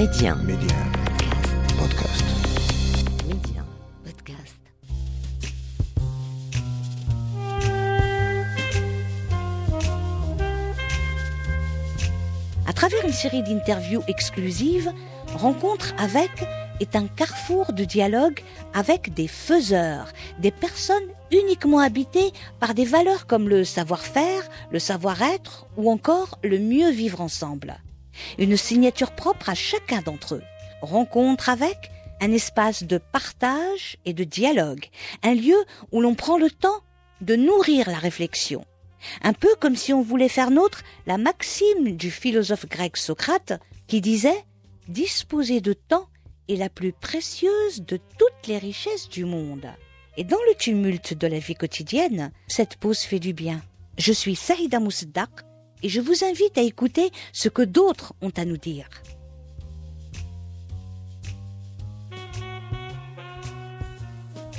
Média. Média. Podcast. Média. Podcast. À travers une série d'interviews exclusives, Rencontre avec est un carrefour de dialogue avec des faiseurs, des personnes uniquement habitées par des valeurs comme le savoir-faire, le savoir-être ou encore le mieux vivre ensemble. Une signature propre à chacun d'entre eux. Rencontre avec un espace de partage et de dialogue, un lieu où l'on prend le temps de nourrir la réflexion. Un peu comme si on voulait faire nôtre la maxime du philosophe grec Socrate qui disait Disposer de temps est la plus précieuse de toutes les richesses du monde. Et dans le tumulte de la vie quotidienne, cette pause fait du bien. Je suis Saïda Mousdak et je vous invite à écouter ce que d'autres ont à nous dire.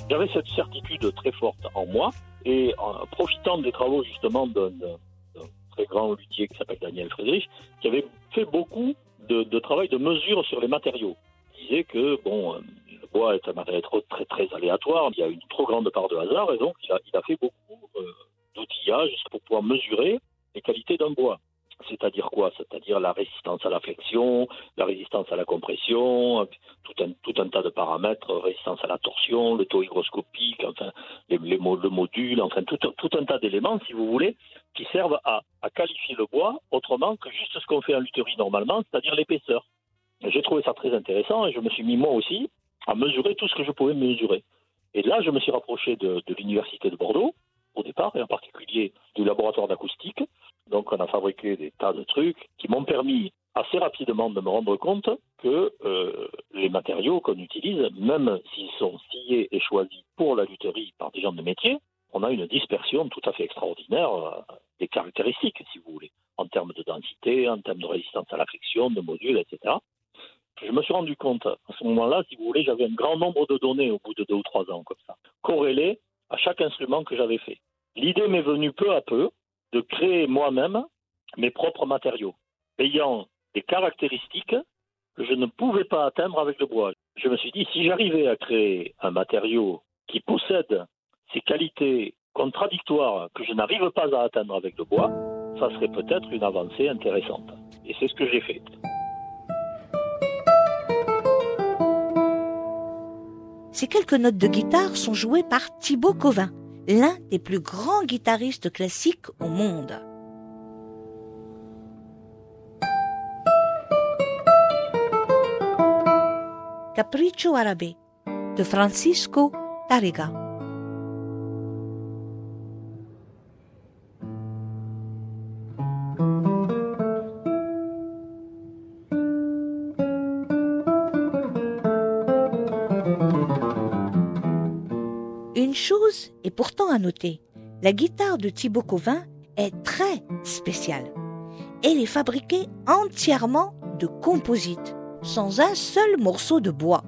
J'avais cette certitude très forte en moi et en profitant des travaux justement d'un très grand luthier qui s'appelle Daniel Friedrich, qui avait fait beaucoup de, travail de mesure sur les matériaux. Il disait que bon, euh, le bois est un matériau très, très, aléatoire, il y a une trop grande part de hasard et donc il a, il a fait beaucoup euh, d'outillage pour pouvoir mesurer les qualités d'un bois. C'est-à-dire quoi? C'est-à-dire la résistance à la flexion, la résistance à la compression, tout un, tout un tas de paramètres, résistance à la torsion, le taux hygroscopique, enfin, les, les, le module, enfin, tout, un- tout un tas d'éléments, si vous voulez, qui servent à, qualifier le bois autrement que juste ce qu'on fait en lutherie normalement, c'est-à-dire l'épaisseur. J'ai trouvé ça très intéressant et je me suis mis moi aussi à mesurer tout ce que je pouvais mesurer. Et là, je me suis rapproché de l'université de Bordeaux, au départ, et en particulier du laboratoire d'acoustique. Donc, on a fabriqué des tas de trucs qui m'ont permis assez rapidement de me rendre compte que euh, les matériaux qu'on utilise, même s'ils sont sciés et choisis pour la lutherie par des gens de métier, on a une dispersion tout à fait extraordinaire euh, des caractéristiques, si vous voulez, en termes de densité, en termes de résistance à la friction, de modules, etc. Je me suis rendu compte, à ce moment-là, si vous voulez, j'avais un grand nombre de données au bout de deux ou trois ans, comme ça, corrélées à chaque instrument que j'avais fait. L'idée m'est venue peu à peu de créer moi-même mes propres matériaux, ayant des caractéristiques que je ne pouvais pas atteindre avec le bois. Je me suis dit, si j'arrivais à créer un matériau qui possède ces qualités contradictoires que je n'arrive pas à atteindre avec le bois, ça serait peut-être une avancée intéressante. Et c'est ce que j'ai fait. Ces quelques notes de guitare sont jouées par Thibaut Covin, l'un des plus grands guitaristes classiques au monde. Capriccio Arabe de Francisco Tárrega. À noter. La guitare de Thibaut Covin est très spéciale. Elle est fabriquée entièrement de composite, sans un seul morceau de bois.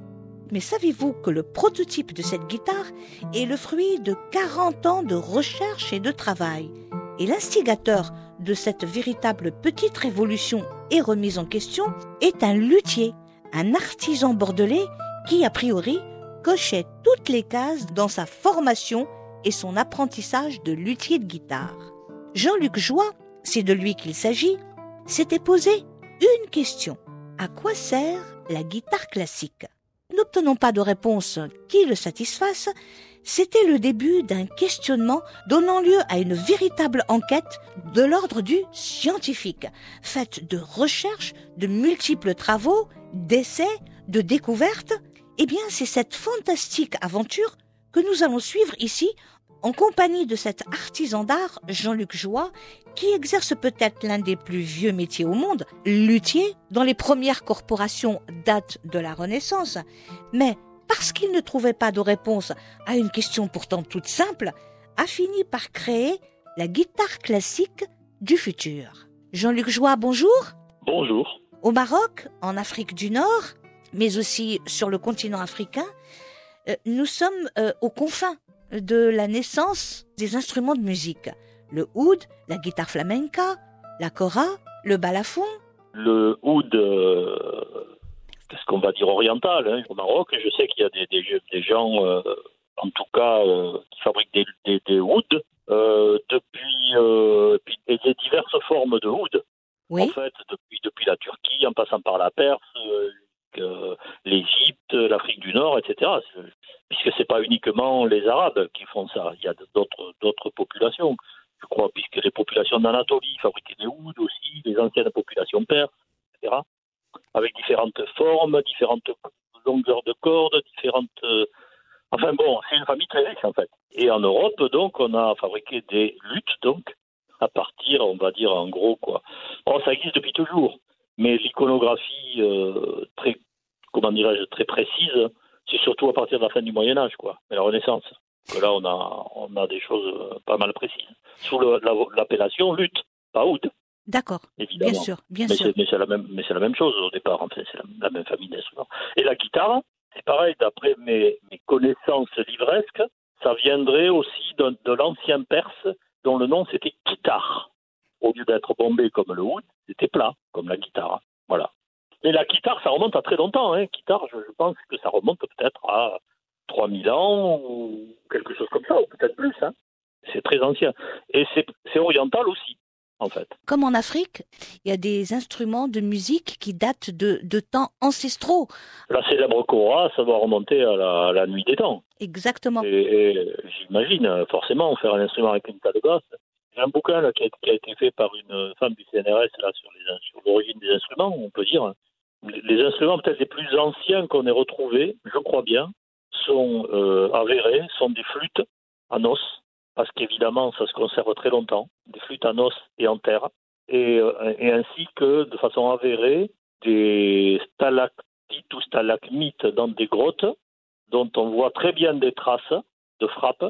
Mais savez-vous que le prototype de cette guitare est le fruit de 40 ans de recherche et de travail? Et l'instigateur de cette véritable petite révolution et remise en question est un luthier, un artisan bordelais qui, a priori, cochait toutes les cases dans sa formation et son apprentissage de luthier de guitare. Jean-Luc Joie, c'est de lui qu'il s'agit, s'était posé une question. À quoi sert la guitare classique? N'obtenant pas de réponse qui le satisfasse, c'était le début d'un questionnement donnant lieu à une véritable enquête de l'ordre du scientifique, faite de recherches, de multiples travaux, d'essais, de découvertes. Eh bien, c'est cette fantastique aventure que nous allons suivre ici en compagnie de cet artisan d'art, Jean-Luc Joie, qui exerce peut-être l'un des plus vieux métiers au monde, luthier, dont les premières corporations datent de la Renaissance. Mais parce qu'il ne trouvait pas de réponse à une question pourtant toute simple, a fini par créer la guitare classique du futur. Jean-Luc Joie, bonjour. Bonjour. Au Maroc, en Afrique du Nord, mais aussi sur le continent africain, euh, nous sommes euh, aux confins de la naissance des instruments de musique. Le oud, la guitare flamenca, la cora, le balafon. Le oud, euh, va dire orientale, hein, au Maroc. Je sais qu'il y a des, des, des gens, euh, en tout cas, euh, qui fabriquent des, des, des oud euh, depuis, puis- et des diverses formes de oud. En Oui. fait, depuis, depuis la Turquie, en passant par la Perse, euh, l'Égypte, l'Afrique du Nord, etc. Puisque c'est pas uniquement les Arabes qui font ça, il y a d'autres populations. Je crois, puisque les populations d'Anatolie fabriquaient des ouds aussi, les anciennes populations perses, etc. Avec différentes formes, différentes longueurs de cordes, différentes. euh, Enfin bon, c'est une famille très riche en fait. Et en Europe, donc, on a fabriqué des luttes, donc, à partir, on va dire en gros quoi. Oh, ça existe depuis toujours, mais l'iconographie euh, très, comment dirais-je, très précise, c'est surtout à partir de la fin du Moyen Âge, quoi, et la Renaissance. Que là, on a, on a des choses euh, pas mal précises. Sous le- la- l'appellation lutte, pas oud, D'accord. Bien sûr, bien Mais sûr. c'est, mais c'est la même, mais c'est la même chose au départ. En fait, c'est la, la même famille d'instruments. Et la guitare, c'est pareil. D'après mes, mes connaissances livresques, ça viendrait aussi de, de l'ancien perse dont le nom c'était guitare. Au lieu d'être bombé comme le oud, c'était plat comme la guitare. Voilà. Et la guitare, ça remonte à très longtemps. Hein. Guitare, je, je pense que ça remonte peut-être à 3000 ans ou quelque chose comme ça, ou peut-être plus. Hein. C'est très ancien. Et c'est, oriental aussi, en fait. Comme en Afrique, il y a des instruments de musique qui datent de, de temps ancestraux. La célèbre Cora, ça doit remonter à la, à la nuit des temps. Exactement. Et, et j'imagine, forcément, faire un instrument avec une table basse. Un bouquin là, qui, a, qui a été fait par une femme du CNRS sur, l'origine des instruments, on peut dire. Les, instruments peut-être les plus anciens qu'on ait retrouvés, je crois bien, sont euh, avérés, sont des flûtes en os, parce qu'évidemment, ça se conserve très longtemps, des flûtes en os et en terre, et, euh, ainsi que, de façon avérée, des stalactites ou stalagmites dans des grottes, dont on voit très bien des traces de frappe,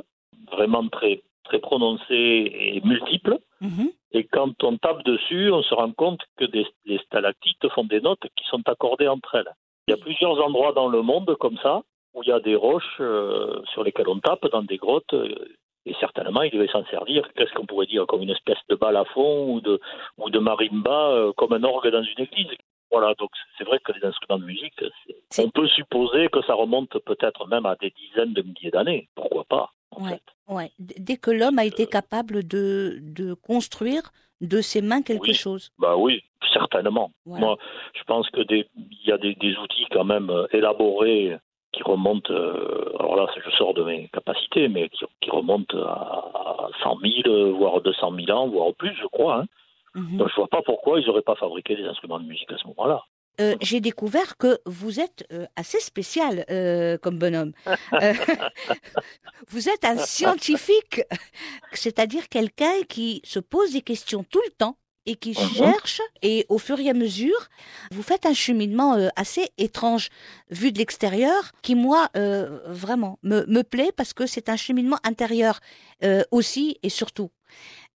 vraiment très, très prononcées et multiples. Mhm. Et quand on tape dessus, on se rend compte que des, les stalactites font des notes qui sont accordées entre elles. Il y a plusieurs endroits dans le monde comme ça, où il y a des roches euh, sur lesquelles on tape dans des grottes. euh, et certainement, il devait s'en servir, qu'est-ce qu'on pourrait dire, comme une espèce de balafon ou de, ou de marimba, euh, comme un orgue dans une église. Voilà, donc c'est vrai que les instruments de musique, on peut supposer que ça remonte peut-être même à des dizaines de milliers d'années. Pourquoi pas, en Ouais. fait. Ouais. D- Dès que l'homme a été capable de, de construire de ses mains quelque Oui. chose. Bah oui, certainement. Voilà. Moi, je pense que il y a des, des outils quand même euh, élaborés qui remontent, euh, alors là, je sors de mes capacités, mais qui, qui remontent à, à 100 000, euh, voire 200 000 ans, voire plus, je crois. Hein. Mhm. Donc je vois pas pourquoi ils n'auraient pas fabriqué des instruments de musique à ce moment-là. Euh, J'ai découvert que vous êtes euh, assez spécial euh, comme bonhomme. Vous êtes un scientifique, c'est-à-dire quelqu'un qui se pose des questions tout le temps et qui Mhm. cherche, et au fur et à mesure, vous faites un cheminement assez étrange, vu de l'extérieur, qui moi, vraiment, me, me plaît parce que c'est un cheminement intérieur aussi et surtout.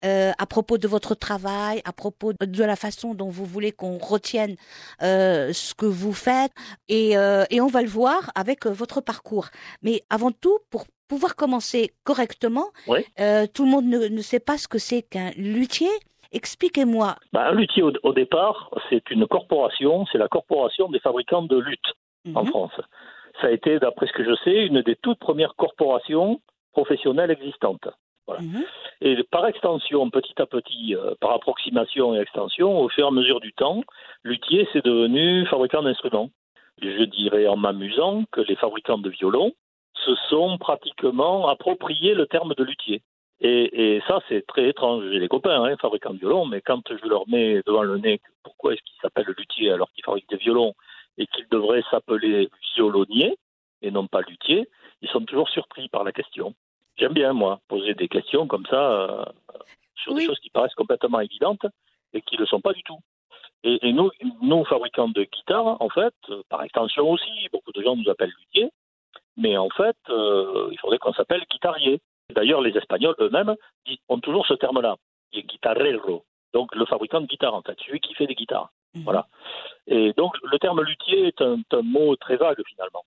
Euh, à propos de votre travail, à propos de la façon dont vous voulez qu'on retienne euh, ce que vous faites, et, euh, et on va le voir avec votre parcours. Mais avant tout, pour pouvoir commencer correctement, Oui. tout le monde ne, ne sait pas ce que c'est qu'un luthier. Expliquez-moi. Bah, un luthier, au, au départ, c'est une corporation, c'est la corporation des fabricants de luth en Mhm. France. Ça a été, d'après ce que je sais, une des toutes premières corporations professionnelles existantes. Mhm. Et par extension, petit à petit, euh, par approximation et extension, au fur et à mesure du temps, luthier, c'est devenu fabricant d'instruments. Je dirais en m'amusant que les fabricants de violons se sont pratiquement appropriés le terme de luthier. Et, et ça, c'est très étrange. J'ai des copains, hein, fabricants de violons, mais quand je leur mets devant le nez pourquoi est-ce qu'ils s'appellent luthier alors qu'ils fabriquent des violons et qu'ils devraient s'appeler violonnier et non pas luthier, ils sont toujours surpris par la question. J'aime bien, moi, poser des questions comme ça euh, sur Oui. des choses qui paraissent complètement évidentes et qui ne le sont pas du tout. Et, et nous, nous, fabricants de guitares, en fait, euh, par extension aussi, beaucoup de gens nous appellent luthier, mais en fait, euh, il faudrait qu'on s'appelle guitarier. D'ailleurs, les Espagnols eux-mêmes ont toujours ce terme-là, qui est guitarrero. Donc, le fabricant de guitare, en fait, celui qui fait des guitares. Mhm. Voilà. Et donc, le terme luthier est un, un mot très vague, finalement.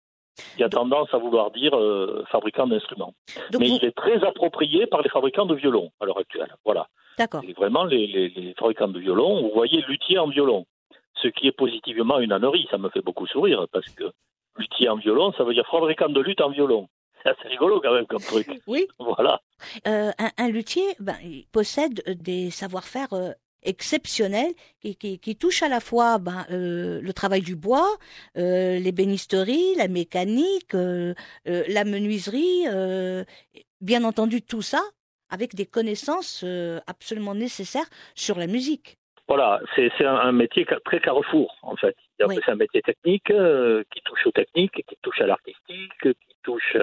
Il a tendance à vouloir dire euh, fabricant d'instruments. Mais vous- il est très approprié par les fabricants de violons à l'heure actuelle. Voilà. D'accord. Vraiment, les, les- les fabricants de violons, vous voyez luthier en violon. ce qui est positivement une ânerie. Ça me fait beaucoup sourire parce que luthier en violon, ça veut dire fabricant de lutte en violon. C'est assez rigolo quand même comme truc. Oui. Voilà. Euh, un, un luthier ben, il possède des savoir-faire euh, exceptionnels qui, qui, qui touchent à la fois ben, euh, le travail du bois, euh, l'ébénisterie, la mécanique, euh, euh, la menuiserie, bien entendu tout ça avec des connaissances absolument nécessaires sur la musique. Voilà, c'est un, un métier très carrefour en fait. C'est Oui. un métier technique qui touche aux techniques, qui touche à l'artistique, qui touche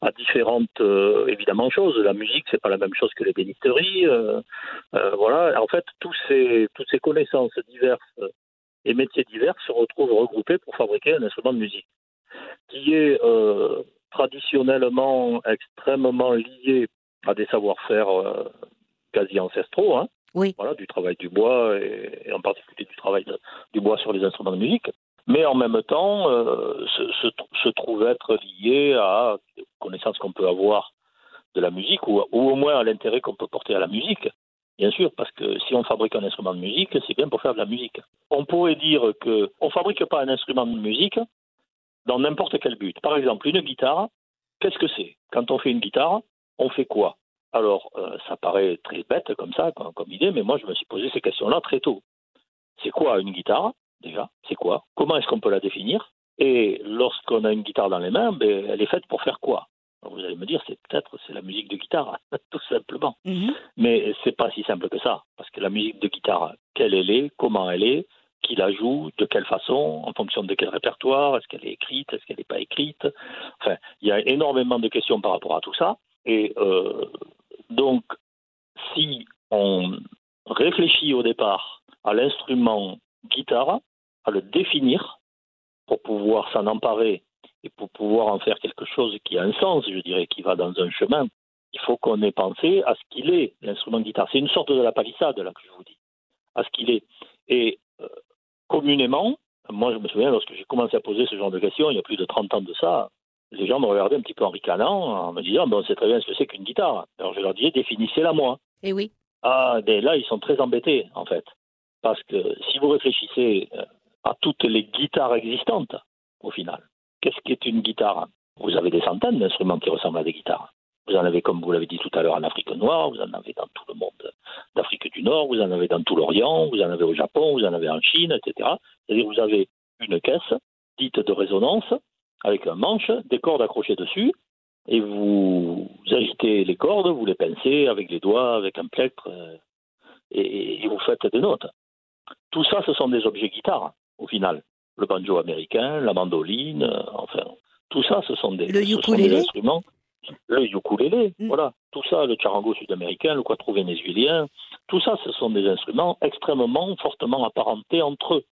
à différentes euh, évidemment choses. La musique, c'est pas la même chose que l'ébénisterie. euh, euh, voilà, en fait, tous ces toutes ces connaissances diverses et métiers divers se retrouvent regroupés pour fabriquer un instrument de musique qui est traditionnellement extrêmement lié à des savoir-faire quasi ancestraux. Hein Oui. voilà, du travail du bois et, et en particulier du travail de- du bois sur les instruments de musique, mais en même temps euh, se, trouve être lié à des connaissances qu'on peut avoir de la musique ou, au moins à l'intérêt qu'on peut porter à la musique. Bien sûr, parce que si on fabrique un instrument de musique, c'est bien pour faire de la musique. On pourrait dire que on fabrique pas un instrument de musique dans n'importe quel but. Par exemple, une guitare, qu'est-ce que c'est? Quand on fait une guitare, on fait quoi? Alors, euh, ça paraît très bête comme ça, comme idée, mais moi, je me suis posé ces questions-là très tôt. C'est quoi une guitare, déjà C'est quoi? Comment est-ce qu'on peut la définir? Et lorsqu'on a une guitare dans les mains, ben, elle est faite pour faire quoi? Alors, Vous allez me dire, c'est peut-être c'est la musique de guitare, tout simplement. Mhm. Mais c'est pas si simple que ça, parce que la musique de guitare, quelle elle est, comment elle est, qui la joue, de quelle façon, en fonction de quel répertoire, est-ce qu'elle est écrite, est-ce qu'elle n'est pas écrite? Enfin, il y a énormément de questions par rapport à tout ça. Et euh, donc, si on réfléchit au départ à l'instrument guitare, à le définir pour pouvoir s'en emparer et pour pouvoir en faire quelque chose qui a un sens, je dirais, qui va dans un chemin, il faut qu'on ait pensé à ce qu'il est, l'instrument guitare. C'est une sorte de la palissade, là, que je vous dis, à ce qu'il est. Et euh, communément, moi, je me souviens, lorsque j'ai commencé à poser ce genre de questions, il y a plus de 30 ans de ça, les gens me regardaient un petit peu en ricanant, en me disant, bon, c'est très bien ce que c'est qu'une guitare. Alors je leur disais, définissez-la moi. Et oui. Ah, ben là, ils sont très embêtés, en fait. Parce que si vous réfléchissez euh, à toutes les guitares existantes, au final, qu'est-ce qu'est une guitare? Vous avez des centaines d'instruments qui ressemblent à des guitares. Vous en avez, comme vous l'avez dit tout à l'heure, en Afrique noire, vous en avez dans tout le monde d'Afrique du Nord, vous en avez dans tout l'Orient, vous en avez au Japon, vous en avez en Chine, etc. C'est-à-dire vous avez une caisse dite de résonance avec un manche, des cordes accrochées dessus, et vous agitez les cordes, vous les pincez avec les doigts, avec un plectre, euh, et, et vous faites des notes. Tout ça, ce sont des objets guitares, au final. Le banjo américain, la mandoline, euh, enfin, tout ça, ce sont des, Le ce sont des ukulélé instruments. Le ukulélé, Mm. voilà. Tout ça, le charango sud-américain, le quattro vénézuélien, tout ça, ce sont des instruments extrêmement fortement apparentés entre eux.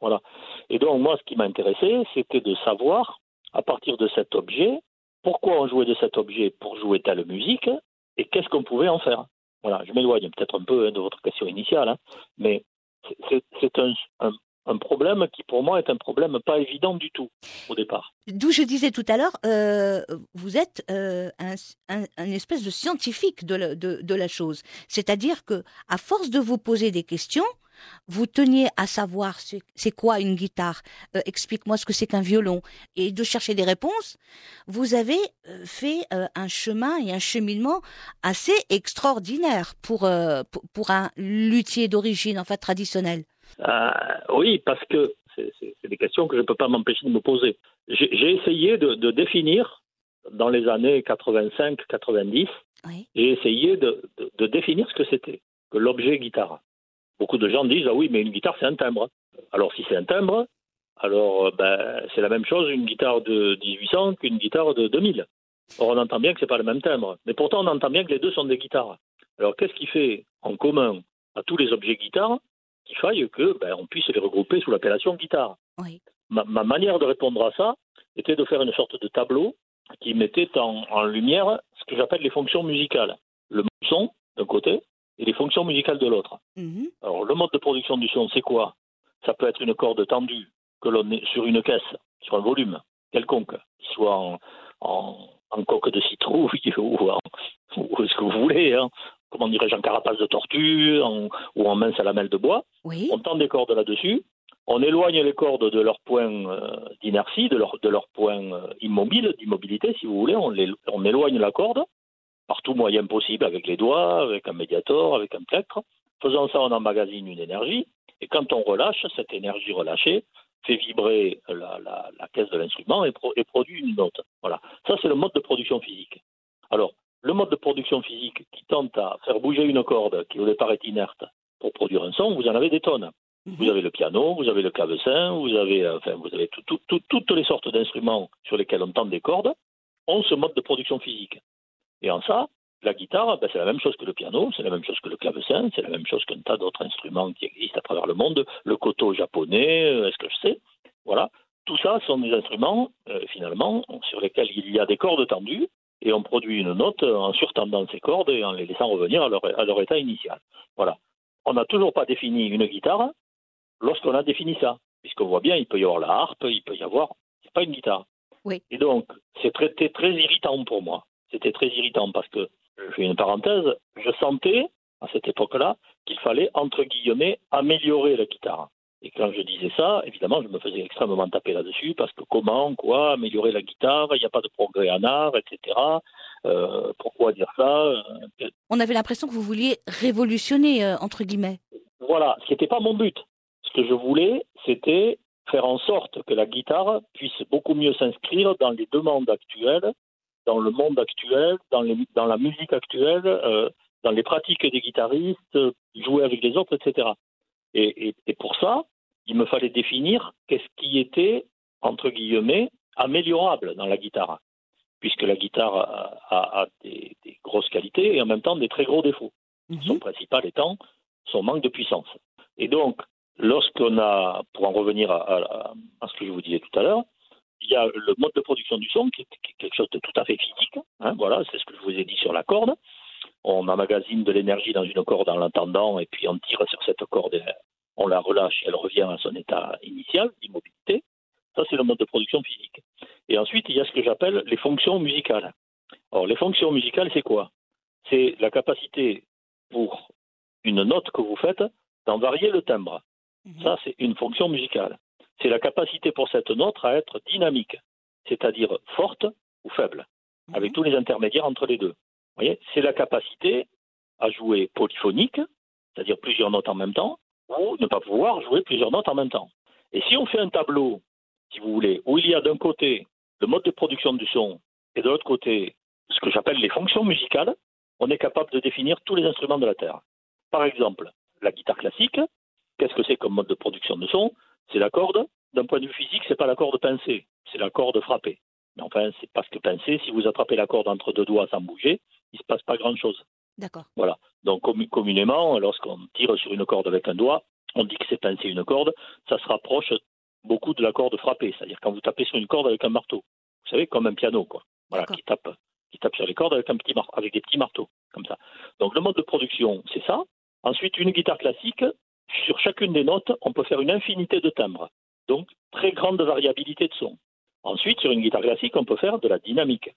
Voilà. Et donc, moi, ce qui m'intéressait, c'était de savoir, à partir de cet objet, pourquoi on jouait de cet objet pour jouer telle musique et qu'est-ce qu'on pouvait en faire. Voilà, je m'éloigne peut-être un peu hein, de votre question initiale, hein, mais c'est- c'est c'est un, un, un problème qui, pour moi, est un problème pas évident du tout au départ. D'où je disais tout à l'heure, euh, vous êtes euh, un, un- un espèce de scientifique de la, de, de la chose. C'est-à-dire que, à force de vous poser des questions, vous teniez à savoir c'est quoi une guitare, euh, explique-moi ce que c'est qu'un violon, et de chercher des réponses. Vous avez euh, fait euh, un chemin et un cheminement assez extraordinaire pour, euh, pour, pour un luthier d'origine, en fait, traditionnelle. Euh, oui, parce que c'est des questions que je ne peux pas m'empêcher de me poser. J'ai essayé de, de définir, dans les années 85-90, Oui. j'ai essayé de, de- de définir ce que c'était, que l'objet guitare. Beaucoup de gens disent, ah oui, mais une guitare, c'est un timbre. Alors si c'est un timbre, alors euh, ben, c'est la même chose une guitare de 1800 qu'une guitare de 2000. Or, on entend bien que c'est pas le même timbre. Mais pourtant, on entend bien que les deux sont des guitares. Alors, qu'est-ce qui fait en commun à tous les objets guitares qu'il faille que ben, on puisse les regrouper sous l'appellation guitare Oui. ma, ma manière de répondre à ça était de faire une sorte de tableau qui mettait en, en lumière ce que j'appelle les fonctions musicales. Le son d'un côté et les fonctions musicales de l'autre. Mhm. Alors, le mode de production du son, c'est quoi? Ça peut être une corde tendue que l'on est sur une caisse, sur un volume quelconque, soit en, en, en coque de citrouille ou, en, ou ce que vous voulez, hein. Comment dirais-je, en carapace de tortue en- ou en mince à lamelle de bois. Oui. On tend des cordes là-dessus, on éloigne les cordes de leur point euh, d'inertie, de leur, de leur point euh, immobile, d'immobilité, si vous voulez. On, les, on éloigne la corde par tout moyen possible, avec les doigts, avec un médiator, avec un plectre. Faisant ça, on emmagasine une énergie. Et quand on relâche, cette énergie relâchée fait vibrer la, la, la caisse de l'instrument et, pro, et, produit une note. Voilà. Ça, c'est le mode de production physique. Alors, le mode de production physique qui tente à faire bouger une corde qui au départ est inerte pour produire un son, vous en avez des tonnes. Mhm. Vous avez le piano, vous avez le clavecin, vous avez, enfin, vous avez tout, tout, tout, toutes les sortes d'instruments sur lesquels on tend des cordes ont ce mode de production physique. Et en ça, la guitare, ben, c'est la même chose que le piano, c'est la même chose que le clavecin, c'est la même chose qu'un tas d'autres instruments qui existent à travers le monde, le koto japonais, euh, est-ce que je sais? Voilà. Tout ça sont des instruments, euh, finalement, sur lesquels il y a des cordes tendues, et on produit une note en surtendant ces cordes et en les laissant revenir à leur, à leur état initial. Voilà. On n'a toujours pas défini une guitare lorsqu'on a défini ça, puisqu'on voit bien, il peut y avoir la harpe, il peut y avoir, c'est pas une guitare. Oui. Et donc, c'était très, très irritant pour moi. C'était très irritant parce que, je fais une parenthèse, je sentais, à cette époque-là, qu'il fallait, entre guillemets, améliorer la guitare. Et quand je disais ça, évidemment, je me faisais extrêmement taper là-dessus parce que comment, quoi, améliorer la guitare, il n'y a pas de progrès en art, etc. Euh, pourquoi dire ça euh, On avait l'impression que vous vouliez révolutionner, euh, entre guillemets. Voilà, ce n'était pas mon but. Ce que je voulais, c'était faire en sorte que la guitare puisse beaucoup mieux s'inscrire dans les demandes actuelles dans le monde actuel, dans, les, dans la musique actuelle, euh, dans les pratiques des guitaristes, jouer avec les autres, etc. Et, et, et, pour ça, il me fallait définir qu'est-ce qui était, entre guillemets, améliorable dans la guitare, puisque la guitare a, a, a des, des, grosses qualités et en même temps des très gros défauts. -hmm. Son principal étant son manque de puissance. Et donc, lorsqu'on a, pour en revenir à, à, à, ce que je vous disais tout à l'heure, il y a le mode de production du son qui est, quelque chose de tout à fait physique. Hein, voilà, c'est ce que je vous ai dit sur la corde. On emmagasine de l'énergie dans une corde en l'entendant et puis on tire sur cette corde, on la relâche et elle revient à son état initial d'immobilité. Ça, c'est le mode de production physique. Et ensuite, il y a ce que j'appelle les fonctions musicales. Alors, les fonctions musicales, c'est quoi? C'est la capacité pour une note que vous faites d'en varier le timbre. Mmh. Ça, c'est une fonction musicale c'est la capacité pour cette note à être dynamique, c'est-à-dire forte ou faible, mmh. avec tous les intermédiaires entre les deux. voyez, c'est la capacité à jouer polyphonique, c'est-à-dire plusieurs notes en même temps, ou ne pas pouvoir jouer plusieurs notes en même temps. Et si on fait un tableau, si vous voulez, où il y a d'un côté le mode de production du son et de l'autre côté ce que j'appelle les fonctions musicales, on est capable de définir tous les instruments de la Terre. Par exemple, la guitare classique, qu'est-ce que c'est comme mode de production de son? C'est la corde. D'un point de vue physique, c'est pas la corde pincée, c'est la corde frappée. Mais enfin, c'est parce que pincée, si vous attrapez la corde entre deux doigts sans bouger, il se passe pas grand-chose. D'accord. Voilà. Donc communément, lorsqu'on tire sur une corde avec un doigt, on dit que c'est pincé une corde, ça se rapproche beaucoup de la corde frappée, c'est-à-dire quand vous tapez sur une corde avec un marteau. Vous savez, comme un piano, quoi. Voilà, qui tape, qui tape sur les cordes avec un petit mar avec des petits marteaux, comme ça. Donc le mode de production, c'est ça. Ensuite, une guitare classique, sur chacune des notes, on peut faire une infinité de timbres. Donc, très grande variabilité de son. Ensuite, sur une guitare classique, on peut faire de la dynamique.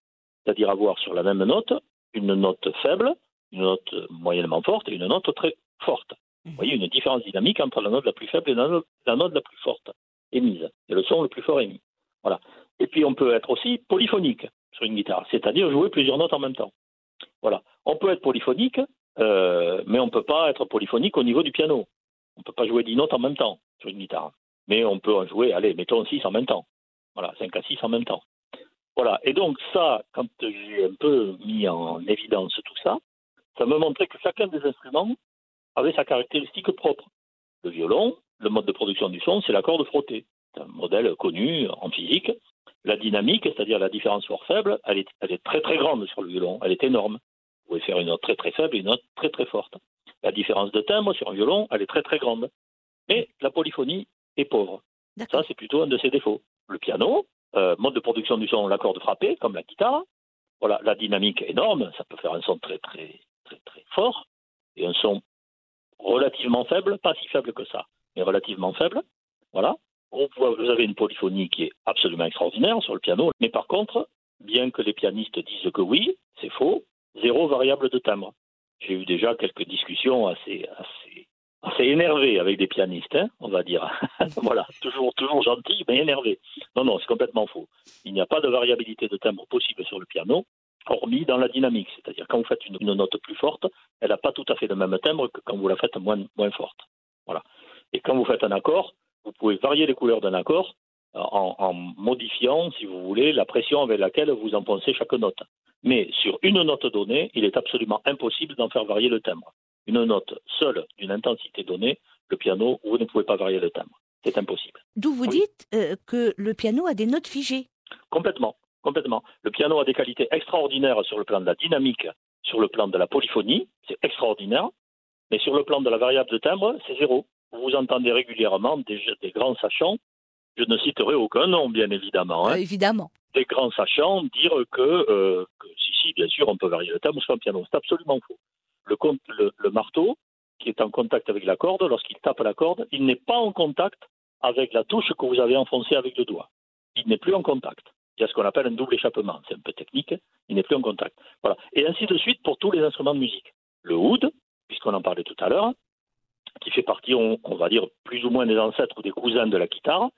C'est-à-dire avoir sur la même note une note faible, une note moyennement forte et une note très forte. Vous voyez une différence dynamique entre la note la plus faible et la note, la, plus forte émise. Et le son le plus fort émis. Voilà. Et puis, on peut être aussi polyphonique sur une guitare, c'est-à-dire jouer plusieurs notes en même temps. Voilà. On peut être polyphonique, euh, mais on ne peut pas être polyphonique au niveau du piano. On ne peut pas jouer 10 notes en même temps sur une guitare. Mais on peut en jouer, allez, mettons 6 en même temps. Voilà, 5 à 6 en même temps. Voilà. Et donc, ça, quand j'ai un peu mis en évidence tout ça, ça me montrait que chacun des instruments avait sa caractéristique propre. Le violon, le mode de production du son, c'est l'accord de frotter. C'est un modèle connu en physique. La dynamique, c'est-à-dire la différence fort-faible, elle est, elle est très très grande sur le violon. Elle est énorme. Vous pouvez faire une note très très faible et une note très très forte. La différence de timbre sur un violon, elle est très très grande. Mais la polyphonie est pauvre. Ça, c'est plutôt un de ses défauts. Le piano, euh, mode de production du son, l'accord frappé, comme la guitare. Voilà, la dynamique est énorme, ça peut faire un son très très très très fort et un son relativement faible, pas si faible que ça, mais relativement faible. Voilà. Vous avez une polyphonie qui est absolument extraordinaire sur le piano, mais par contre, bien que les pianistes disent que oui, c'est faux, zéro variable de timbre j'ai eu déjà quelques discussions assez, assez assez énervé avec des pianistes, hein, on va dire. voilà, toujours, toujours gentil, mais énervé. Non, non, c'est complètement faux. Il n'y a pas de variabilité de timbre possible sur le piano, hormis dans la dynamique. C'est-à-dire quand vous faites une, une note plus forte, elle n'a pas tout à fait le même timbre que quand vous la faites moins, moins forte. Voilà. Et quand vous faites un accord, vous pouvez varier les couleurs d'un accord euh, en, en modifiant, si vous voulez, la pression avec laquelle vous enfoncez chaque note. Mais sur une note donnée, il est absolument impossible d'en faire varier le timbre. Une note seule d'une intensité donnée, le piano, vous ne pouvez pas varier le timbre. C'est impossible. D'où vous Oui. dites euh, que le piano a des notes figées. Complètement, complètement. Le piano a des qualités extraordinaires sur le plan de la dynamique, sur le plan de la polyphonie, c'est extraordinaire. Mais sur le plan de la variable de timbre, c'est zéro. Vous entendez régulièrement des, des grands sachants, je ne citerai aucun nom, bien évidemment, hein, Euh, évidemment. des grands sachants dire que, euh, que si, si, bien sûr, on peut varier le timbre sur un piano. C'est absolument faux. Le, con- le- le marteau, qui est en contact avec la corde, lorsqu'il tape la corde, il n'est pas en contact avec la touche que vous avez enfoncée avec le doigt. Il n'est plus en contact. Il y a ce qu'on appelle un double échappement. C'est un peu technique. Il n'est plus en contact. Voilà. Et ainsi de suite pour tous les instruments de musique. Le oud, puisqu'on en parlait tout à l'heure, qui fait partie, on, va dire, plus ou moins des ancêtres ou des cousins de la guitare.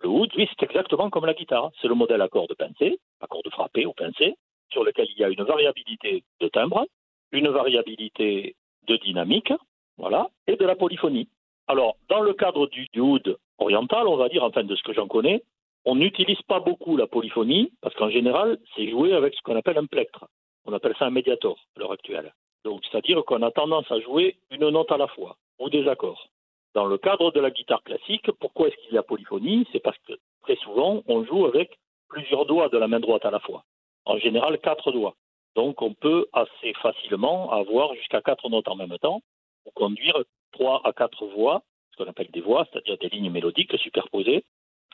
Le oud, lui, c'est exactement comme la guitare. C'est le modèle à cordes pincées, à cordes frappées ou pincées, sur lequel il y a une variabilité de timbre, une variabilité de dynamique, voilà, et de la polyphonie. Alors, dans le cadre du, du oud oriental, on va dire, enfin de ce que j'en connais, on n'utilise pas beaucoup la polyphonie, parce qu'en général, c'est joué avec ce qu'on appelle un plectre. On appelle ça un médiator à l'heure actuelle. Donc, c'est-à-dire qu'on a tendance à jouer une note à la fois, ou des accords. Dans le cadre de la guitare classique, pourquoi est-ce qu'il y a polyphonie? C'est parce que très souvent, on joue avec plusieurs doigts de la main droite à la fois. En général, quatre doigts. Donc, on peut assez facilement avoir jusqu'à quatre notes en même temps pour conduire trois à quatre voix, ce qu'on appelle des voix, c'est-à-dire des lignes mélodiques superposées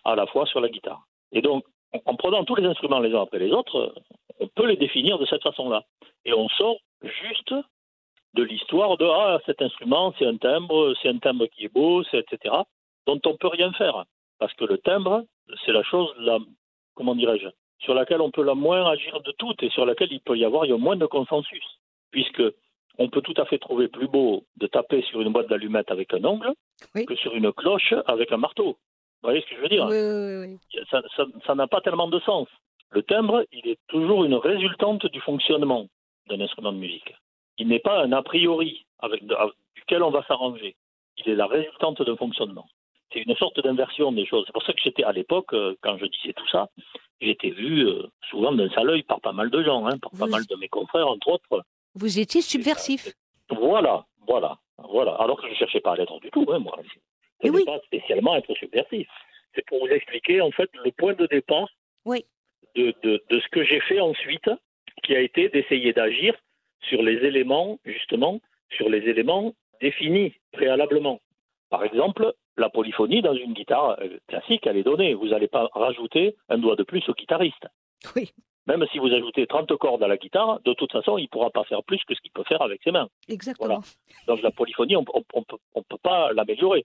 à la fois sur la guitare. Et donc, en- en prenant tous les instruments les uns après les autres, on peut les définir de cette façon-là. Et on sort juste de l'histoire de ah cet instrument c'est un timbre, c'est un timbre qui est beau, c'est etc. dont on peut rien faire parce que le timbre c'est la chose la comment dirais-je sur laquelle on peut la moins agir de toutes et sur laquelle il peut y avoir il y a moins de consensus puisque on peut tout à fait trouver plus beau de taper sur une boîte d'allumettes avec un ongle Oui. que sur une cloche avec un marteau. Vous voyez ce que je veux dire Oui, oui, oui. ça n'a pas tellement de sens. Le timbre, il est toujours une résultante du fonctionnement d'un instrument de musique. Il n'est pas un a priori avec, avec duquel on va s'arranger. Il est la résultante d'un fonctionnement. C'est une sorte d'inversion des choses. C'est pour ça que j'étais à l'époque, euh, quand je disais tout ça, j'étais vu euh, souvent d'un sale œil par pas mal de gens, hein, par pas mal de mes confrères, entre autres. Vous étiez subversif. Voilà, voilà, voilà. Alors que je ne cherchais pas à l'être du tout, hein, moi. Je Eh ne oui. pas spécialement être subversif. C'est pour vous expliquer, en fait, le point de départ Oui. de, de, de ce que j'ai fait ensuite, qui a été d'essayer d'agir sur les éléments, justement, sur les éléments définis préalablement. Par exemple, la polyphonie dans une guitare euh, classique, elle est donnée. Vous n'allez pas rajouter un doigt de plus au guitariste. Oui, Même si vous ajoutez 30 cordes à la guitare, de toute façon, il ne pourra pas faire plus que ce qu'il peut faire avec ses mains. exactement. Donc la polyphonie, on ne peut, on peut pas l'améliorer.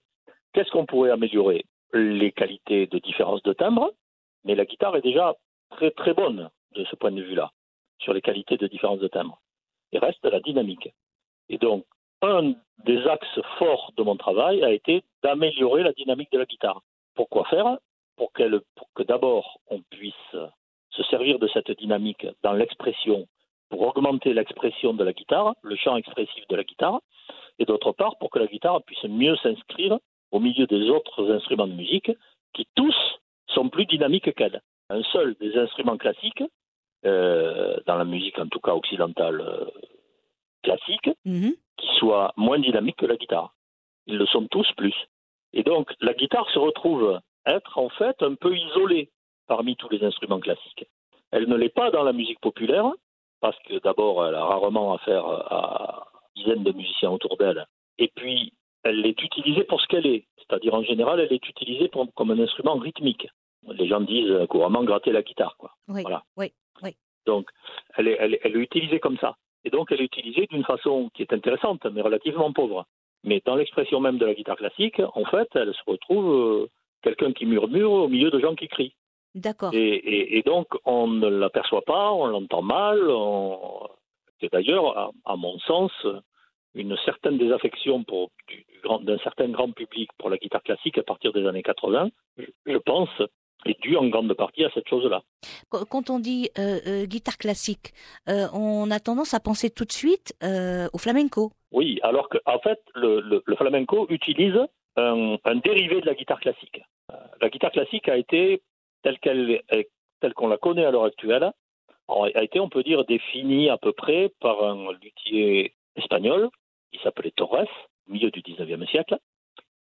Qu'est-ce qu'on pourrait améliorer? Les qualités de différence de timbre, mais la guitare est déjà très très bonne de ce point de vue-là, sur les qualités de différence de timbre. Il reste la dynamique. Et donc, un des axes forts de mon travail a été d'améliorer la dynamique de la guitare. Pourquoi faire? Pour, qu'elle- pour que d'abord on puisse se servir de cette dynamique dans l'expression, pour augmenter l'expression de la guitare, le champ expressif de la guitare, et d'autre part pour que la guitare puisse mieux s'inscrire au milieu des autres instruments de musique qui tous sont plus dynamiques qu'elle. Un seul des instruments classiques, euh, dans la musique en tout cas occidentale euh, classique, Mhm. qui soit moins dynamique que la guitare. Ils le sont tous plus. Et donc la guitare se retrouve être en fait un peu isolée parmi tous les instruments classiques. Elle ne l'est pas dans la musique populaire, parce que d'abord elle a rarement affaire à dizaines de musiciens autour d'elle, et puis elle est utilisée pour ce qu'elle est, c'est-à-dire en général elle est utilisée pour- comme un instrument rythmique. Les gens disent couramment gratter la guitare, quoi. Oui, Voilà. oui. Donc, elle est, elle, est, elle est utilisée comme ça. Et donc, elle est utilisée d'une façon qui est intéressante, mais relativement pauvre. Mais dans l'expression même de la guitare classique, en fait, elle se retrouve euh, quelqu'un qui murmure au milieu de gens qui crient. D'accord. Et, et, et donc, on ne l'aperçoit pas, on l'entend mal. on- C'est d'ailleurs, à, à mon sens, une certaine désaffection pour, du, grand- d'un certain grand public pour la guitare classique à partir des années 80, je, pense, est due en grande partie à cette chose-là. Qu- Quand on dit euh, euh, guitare classique, euh, on a tendance à penser tout de suite au flamenco. Oui, alors que en fait, le, le- le flamenco utilise un, un dérivé de la guitare classique. La guitare classique a été telle qu'elle telle qu'on la connaît à l'heure actuelle, a été, on peut dire, définie à peu près par un luthier espagnol qui s'appelait Torres, au milieu du 19e siècle.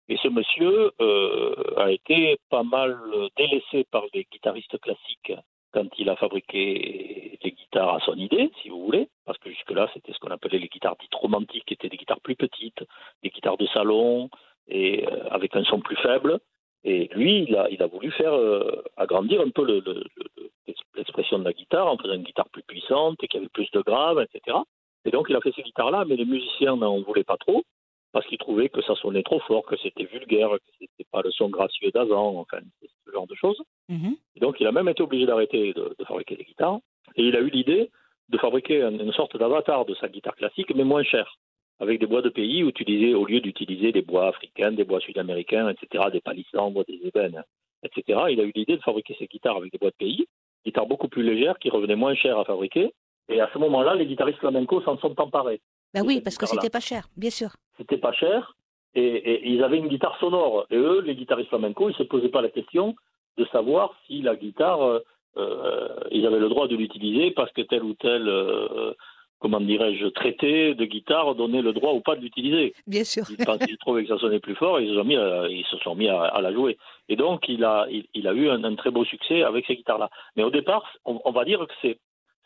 Et ce monsieur euh, a été pas mal délaissé par les guitaristes classiques quand il a fabriqué les guitares à son idée, si vous voulez, parce que jusque-là, c'était ce qu'on appelait les guitares dites romantiques, qui étaient des guitares plus petites, des guitares de salon, et euh, avec un son plus faible. Et lui, il a, il voulu faire euh, agrandir un peu le- le- le- l'expression de la guitare en faisant une guitare plus puissante, et qui avait plus de graves, etc. Et donc, il a fait ces guitares-là, mais les musiciens n'en voulaient pas trop, parce qu'ils trouvaient que ça sonnait trop fort, que c'était vulgaire, que c'était pas le son gracieux d'avant, enfin, ce genre de choses. Mhm. Et donc, il a même été obligé d'arrêter de, de fabriquer des guitares. Et il a eu l'idée de fabriquer un- une sorte d'avatar de sa guitare classique, mais moins cher, avec des bois de pays utilisés, au lieu d'utiliser des bois africains, des bois sud-américains, etc., des palissandres, des ébènes, etc. Il a eu l'idée de fabriquer ses guitares avec des bois de pays, guitares beaucoup plus légères, qui revenaient moins cher à fabriquer. Et à ce moment-là, les guitaristes flamenco s'en sont emparés. Et oui, parce que c'était pas cher, bien sûr. C'était pas cher, et, et ils avaient une guitare sonore. Et eux, les guitaristes flamenco, ils se posaient pas la question de savoir si la guitare, euh, euh, ils avaient le droit de l'utiliser parce que tel ou tel, euh, comment dirais-je, traité de guitare donnait le droit ou pas de l'utiliser. Bien sûr. Ils, pensaient, ils trouvaient que ça sonnait plus fort, ils se sont mis à, ils se sont mis à, à la jouer. Et donc, il a, il, il a eu un, un très beau succès avec ces guitares-là. Mais au départ, on, on va dire que c'est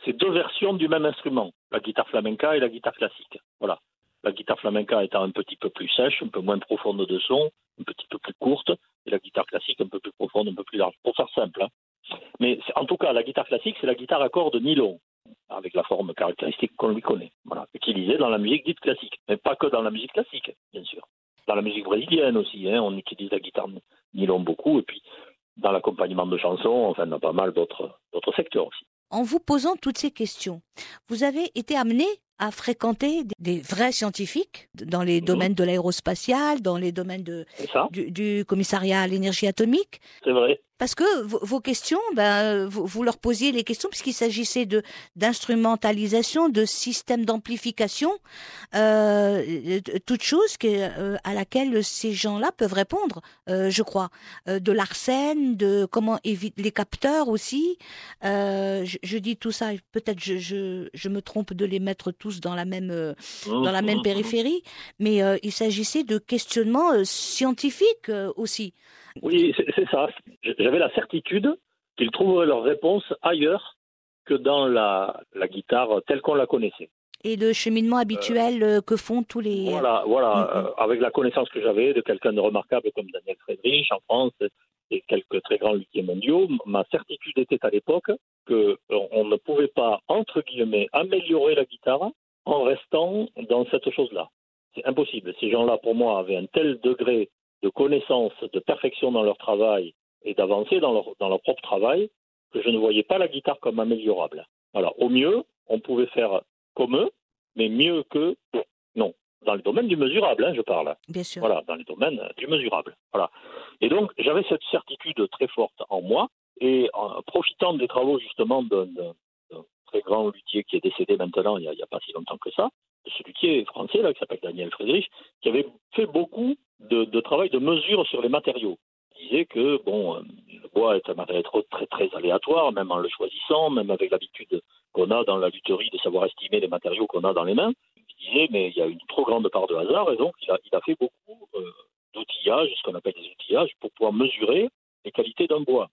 c'est deux versions du même instrument, la guitare flamenca et la guitare classique. Voilà. La guitare flamenca étant un petit peu plus sèche, un peu moins profonde de son, un petit peu plus courte, et la guitare classique un peu plus profonde, un peu plus large. Pour faire simple. hein. Mais en tout cas, la guitare classique, c'est la guitare à cordes nylon, avec la forme caractéristique qu'on lui connaît. Voilà. Utilisée dans la musique dite classique. Mais pas que dans la musique classique, bien sûr. Dans la musique brésilienne aussi, hein, on utilise la guitare nylon beaucoup, et puis dans l'accompagnement de chansons, enfin, dans pas mal d'autres secteurs aussi. En vous posant toutes ces questions, vous avez été amené à fréquenter des, vrais scientifiques dans les Mhm. domaines de l'aérospatial, dans les domaines de, du, du commissariat à l'énergie atomique. c'est vrai. Parce que vos, questions, ben, vous, leur posiez les questions puisqu'il s'agissait de d'instrumentalisation, de système d'amplification, euh, de- toute chose euh, à laquelle ces gens-là peuvent répondre, euh, je crois, Euh, de l'arsène, de comment éviter les capteurs aussi. Euh, je, dis tout ça, peut-être je, je, me trompe de les mettre tous dans la même euh, dans la même périphérie, mais euh, il s'agissait de questionnements euh, scientifiques euh, aussi. Oui, c'est ça. J'avais la certitude qu'ils trouveraient leur réponse ailleurs que dans la, la guitare telle qu'on la connaissait. et le cheminement habituel euh, que font tous les. Voilà, voilà. Mhm. euh, avec la connaissance que j'avais de quelqu'un de remarquable comme Daniel Friedrich en France et quelques très grands luthiers mondiaux, ma certitude était à l'époque que euh, on ne pouvait pas, entre guillemets, améliorer la guitare en restant dans cette chose-là. C'est impossible. Ces gens-là, pour moi, avaient un tel degré de connaissance, de perfection dans leur travail et d'avancée dans leur, dans leur propre travail que je ne voyais pas la guitare comme améliorable. Voilà. Au mieux, on pouvait faire comme eux, mais mieux que non. Dans le domaine du mesurable, hein, je parle. Bien sûr. Voilà, dans les domaines euh, du mesurable. Voilà. Et donc, j'avais cette certitude très forte en moi, et en profitant des travaux justement d'un très grand luthier qui est décédé maintenant, il n'y a pas si longtemps que ça, de ce luthier français là, qui s'appelle Daniel Friedrich, qui avait fait beaucoup de, travail de mesure sur les matériaux. Il disait que bon, euh, le bois est un matériau très, très aléatoire, même en le choisissant, même avec l'habitude qu'on a dans la lutherie de savoir estimer les matériaux qu'on a dans les mains. Il disait mais il y a une trop grande part de hasard et donc il a, fait beaucoup euh, d'outillage, ce qu'on appelle des outillages, pour pouvoir mesurer les qualités d'un bois.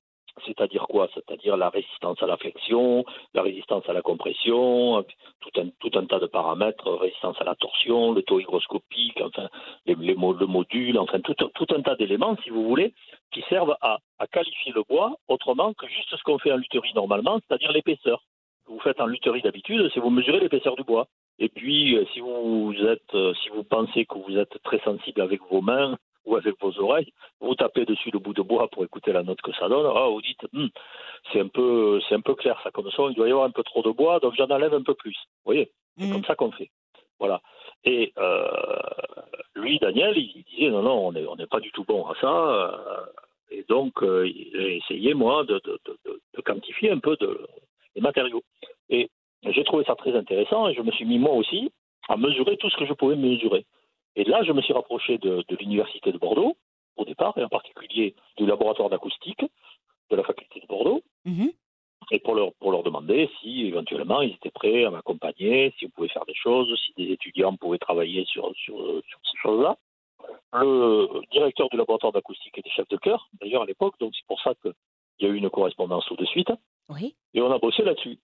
C'est-à-dire quoi? C'est-à-dire la résistance à la flexion, la résistance à la compression, tout un, tout un tas de paramètres, résistance à la torsion, le taux hygroscopique, enfin, les, les le module, enfin, tout, un- tout un tas d'éléments, si vous voulez, qui servent à, qualifier le bois autrement que juste ce qu'on fait en lutherie normalement, c'est-à-dire l'épaisseur. Vous faites en lutherie d'habitude, c'est vous mesurez l'épaisseur du bois. Et puis, euh, si vous êtes, euh, si vous pensez que vous êtes très sensible avec vos mains ou avec vos oreilles, vous tapez dessus le bout de bois pour écouter la note que ça donne. Ah, vous dites, Hmm, c'est un peu, c'est un peu clair ça comme son. Il doit y avoir un peu trop de bois, donc j'en enlève un peu plus. Vous voyez, c'est Mhm. comme ça qu'on fait. Voilà. Et euh, lui, Daniel, il disait non, non, on n'est on pas du tout bon à ça. euh, et donc, euh, j'ai essayé, moi, de, de, de, de- de quantifier un peu les matériaux. Et j'ai trouvé ça très intéressant et je me suis mis, moi aussi, à mesurer tout ce que je pouvais mesurer. Et là, je me suis rapproché de, de l'Université de Bordeaux, au départ, et en particulier du laboratoire d'acoustique de la faculté de Bordeaux Mhm. et pour leur, pour leur demander si éventuellement ils étaient prêts à m'accompagner, si on pouvait faire des choses, si des étudiants pouvaient travailler sur, sur, sur ces choses-là. Le directeur du laboratoire d'acoustique était chef de chœur, d'ailleurs à l'époque, donc c'est pour ça qu'il y a eu une correspondance tout de suite, Oui. et on a bossé là-dessus.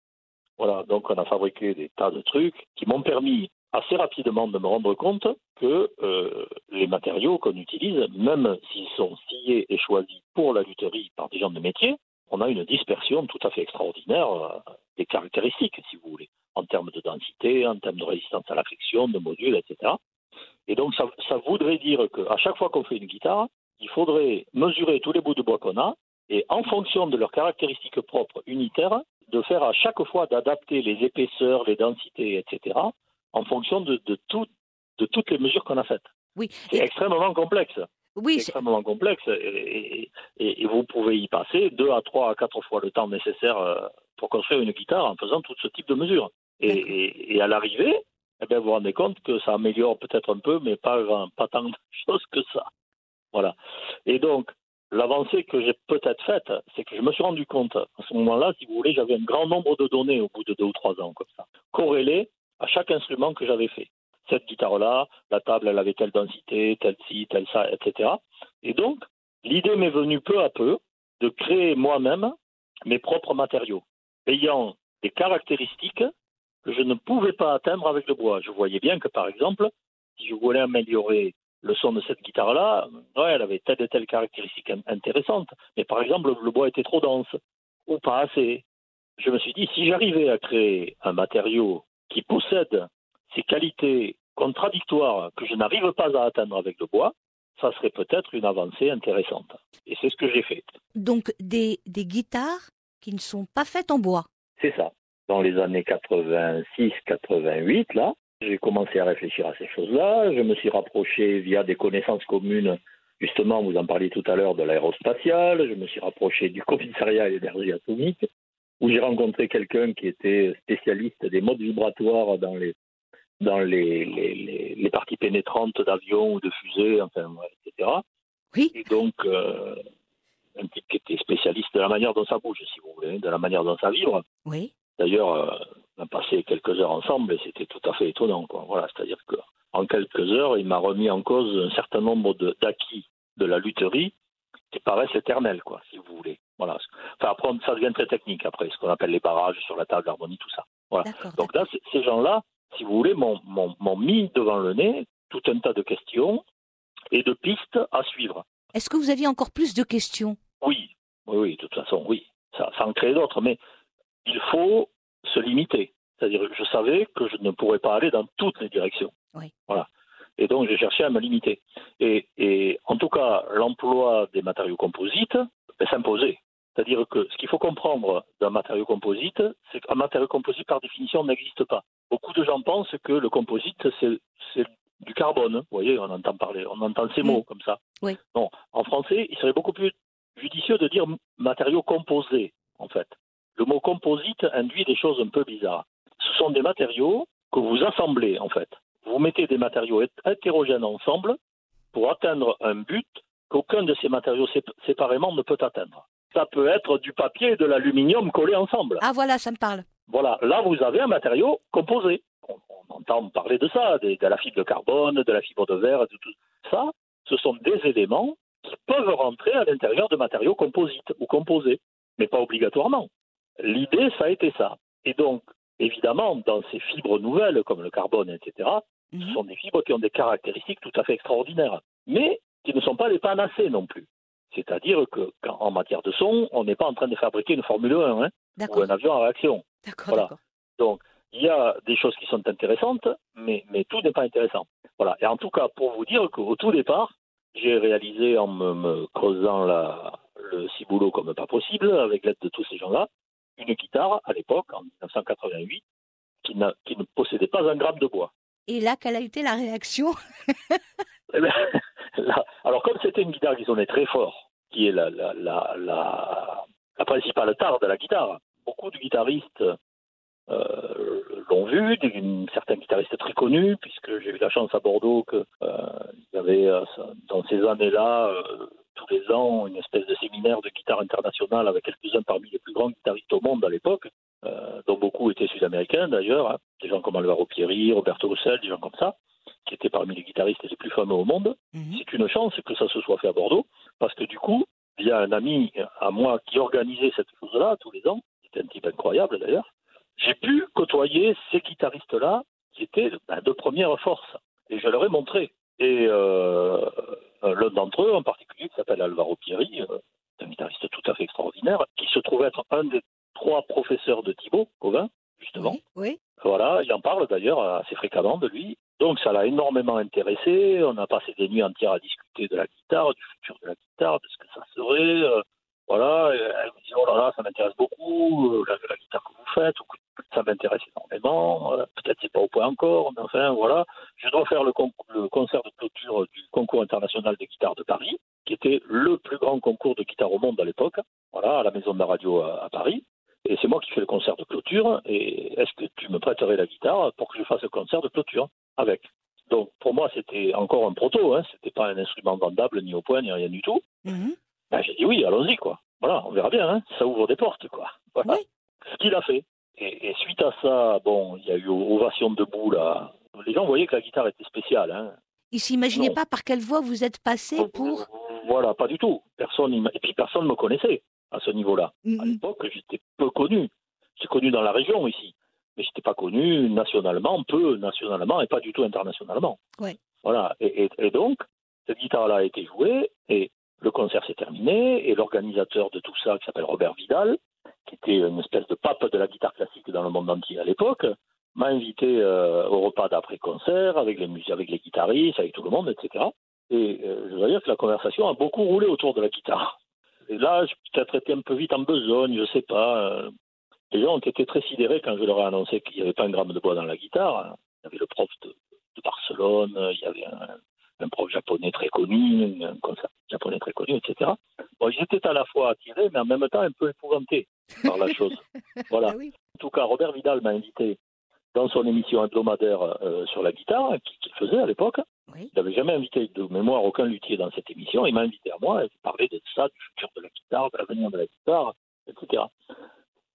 Voilà, donc on a fabriqué des tas de trucs qui m'ont permis assez rapidement de me rendre compte que euh, les matériaux qu'on utilise, même s'ils sont sciés et choisis pour la lutherie par des gens de métier, on a une dispersion tout à fait extraordinaire euh, des caractéristiques, si vous voulez, en termes de densité, en termes de résistance à la friction, de modules, etc. Et donc ça, ça voudrait dire qu'à chaque fois qu'on fait une guitare, il faudrait mesurer tous les bouts de bois qu'on a et en fonction de leurs caractéristiques propres unitaires, de faire à chaque fois d'adapter les épaisseurs, les densités, etc., en fonction de, de, tout- de toutes les mesures qu'on a faites. Oui. C'est extrêmement complexe. oui, C'est extrêmement complexe et, et- et vous pouvez y passer deux à trois à quatre fois le temps nécessaire euh, pour construire une guitare en faisant tout ce type de mesures. Et, à l'arrivée, eh bien, vous vous rendez compte que ça améliore peut-être un peu, mais pas tant de choses que ça. Voilà. Et donc, l'avancée que j'ai peut-être faite, c'est que je me suis rendu compte, à ce moment-là, si vous voulez, j'avais un grand nombre de données au bout de deux ou trois ans, comme ça, corrélées à chaque instrument que j'avais fait. Cette guitare-là, la table, elle avait telle densité, telle ci, telle ça, etc. Et donc, l'idée m'est venue peu à peu de créer moi-même mes propres matériaux, ayant des caractéristiques que je ne pouvais pas atteindre avec le bois. Je voyais bien que, par exemple, si je voulais améliorer le son de cette guitare-là, ouais, elle avait telle et telle caractéristique in- intéressante, mais par exemple, le bois était trop dense ou pas assez. Je me suis dit, si j'arrivais à créer un matériau qui possède ces qualités contradictoires que je n'arrive pas à atteindre avec le bois, ça serait peut-être une avancée intéressante. Et c'est ce que j'ai fait. donc des, des guitares qui ne sont pas faites en bois. C'est ça. Dans les années 86-88, là, j'ai commencé à réfléchir à ces choses-là. Je me suis rapproché via des connaissances communes, justement, vous en parliez tout à l'heure, de l'aérospatiale. Je me suis rapproché du commissariat à l'énergie atomique, où j'ai rencontré quelqu'un qui était spécialiste des modes vibratoires dans les dans les, les, les, les parties pénétrantes d'avions ou de fusées, enfin, etc. Oui. Et donc, euh, un type qui était spécialiste de la manière dont ça bouge, si vous voulez, de la manière dont ça vibre. Oui. D'ailleurs, euh, on a passé quelques heures ensemble et c'était tout à fait étonnant. Quoi. Voilà, c'est-à-dire que en quelques heures, il m'a remis en cause un certain nombre de- d'acquis de, la lutherie qui paraissent éternels, quoi, si vous voulez. Voilà. Enfin, après, ça devient très technique après, ce qu'on appelle les barrages sur la table d'harmonie, tout ça. Voilà. Donc là, ces gens-là, si vous voulez, m'ont mis devant le nez tout un tas de questions et de pistes à suivre. Est-ce que vous aviez encore plus de questions? Oui, oui, oui, de toute façon, oui. Ça, ça en crée d'autres, mais il faut se limiter. C'est-à-dire, je savais que je ne pourrais pas aller dans toutes les directions. Oui. Voilà. Et donc, j'ai cherché à me limiter. Et, et en tout cas, l'emploi des matériaux composites ben, s'imposait. C'est-à-dire que ce qu'il faut comprendre d'un matériau composite, c'est qu'un matériau composite, par définition, n'existe pas. Beaucoup de gens pensent que le composite, c'est du carbone. Vous voyez, on entend parler, on entend ces mots comme ça. Oui. Non, en français, il serait beaucoup plus judicieux de dire matériaux composés, en fait. Le mot composite induit des choses un peu bizarres. Ce sont des matériaux que vous assemblez, en fait. Vous mettez des matériaux hét- hétérogènes ensemble pour atteindre un but qu'aucun de ces matériaux sép- séparément ne peut atteindre. Ça peut être du papier et de l'aluminium collés ensemble. Ah voilà, ça me parle. Voilà, là vous avez un matériau composé. On, on entend parler de ça, de, de la fibre de carbone, de la fibre de verre, de tout ça. Ce sont des éléments qui peuvent rentrer à l'intérieur de matériaux composites ou composés, mais pas obligatoirement. L'idée, ça a été ça. Et donc, évidemment, dans ces fibres nouvelles, comme le carbone, etc., ce Mhm. sont des fibres qui ont des caractéristiques tout à fait extraordinaires, mais qui ne sont pas les panacées non plus. C'est-à-dire que, quand- en matière de son, on n'est pas en train de fabriquer une Formule 1 hein, ou un avion à réaction. D'accord. Voilà. d'accord. Donc, il y a des choses qui sont intéressantes, mais, mais tout n'est pas intéressant. Voilà. Et en tout cas, pour vous dire qu'au tout départ, j'ai réalisé en me, me creusant la, le ciboulot comme pas possible, avec l'aide de tous ces gens-là, une guitare à l'époque, en 1988, qui, qui ne possédait pas un gramme de bois. Et là, quelle a été la réaction? Eh ben, alors comme c'était une guitare qui sonnait très fort, qui est la, principale tare de la guitare, beaucoup de guitaristes euh, l'ont vu, certains guitaristes très connus, puisque j'ai eu la chance à Bordeaux que euh, y avait euh, dans ces années-là tous les ans une espèce de séminaire de guitare internationale avec quelques-uns parmi les plus grands guitaristes au monde à l'époque, dont beaucoup étaient sud-américains d'ailleurs, hein, des gens comme Alvaro Pierri, Roberto Russell, des gens comme ça, qui étaient parmi les guitaristes les plus fameux au monde. Mhm. C'est une chance que ça se soit fait à Bordeaux, parce que du coup, il y a un ami à moi qui organisait cette chose-là tous les ans, c'était un type incroyable d'ailleurs. J'ai pu côtoyer ces guitaristes-là qui étaient ben, de première force, et je leur ai montré. Et euh, l'un d'entre eux, en particulier, qui s'appelle Alvaro Pierri, euh, un guitariste tout à fait extraordinaire, qui se trouve être un des trois professeurs de Thibaut Covin, justement. Oui, oui. Voilà, il en parle d'ailleurs assez fréquemment de lui. Donc ça l'a énormément intéressé. On a passé des nuits entières à discuter de la guitare, du futur de la guitare, de ce que ça serait. euh, voilà, et elle me dit oh là là, ça m'intéresse beaucoup, euh, la, guitare que vous faites, ça m'intéresse énormément. euh, Peut-être c'est pas au point encore, mais enfin voilà. Je dois faire le, le concert de clôture du concours international des guitares de Paris, qui était le plus grand concours de guitare au monde à l'époque. Voilà, à la maison de la radio à- à Paris. Et c'est moi qui fais le concert de clôture. Et est-ce que tu me prêterais la guitare pour que je fasse le concert de clôture? Avec Donc pour moi, c'était encore un proto. Hein. C'était pas un instrument vendable ni au point ni rien du tout. Mhm. Ben, j'ai dit oui, allons-y quoi. Voilà, on verra bien. Hein. Ça ouvre des portes quoi. Voilà. Oui. Ce qu'il a fait. Et, et suite à ça, bon, il y a eu ovation debout là. Les gens voyaient que la guitare était spéciale. Hein. Il s'imaginait Non. pas par quelle voie vous êtes passé pour. Voilà, pas du tout. Personne, et puis personne ne me connaissait à ce niveau-là. À Mhm. l'époque, j'étais peu connu. J'étais connu dans la région ici, mais j'étais pas connu nationalement, peu nationalement et pas du tout internationalement. Ouais. Voilà. Et, et- et donc, cette guitare-là a été jouée et le concert s'est terminé et l'organisateur de tout ça, qui s'appelle Robert Vidal, qui était une espèce de pape de la guitare classique dans le monde entier à l'époque, m'a invité euh, au repas d'après-concert avec les musiciens, avec les guitaristes, avec tout le monde, etc. Et euh, je dois dire que la conversation a beaucoup roulé autour de la guitare. Et là, j'ai peut-être été un peu vite en besogne, je sais pas. Les gens ont été très sidérés quand je leur ai annoncé qu'il n'y avait pas un gramme de bois dans la guitare. Il y avait le prof de, de Barcelone, il y avait un, un prof japonais très connu, un concert japonais très connu, etc. Bon, ils étaient à la fois attirés, mais en même temps un peu épouvantés par la chose. Voilà. Ah oui. En tout cas, Robert Vidal m'a invité dans son émission hebdomadaire euh, sur la guitare, qui- qu'il faisait à l'époque. Oui. Il n'avait jamais invité de mémoire aucun luthier dans cette émission. Il m'a invité à moi et il parlait de ça, du futur de la guitare, de l'avenir de la guitare, etc.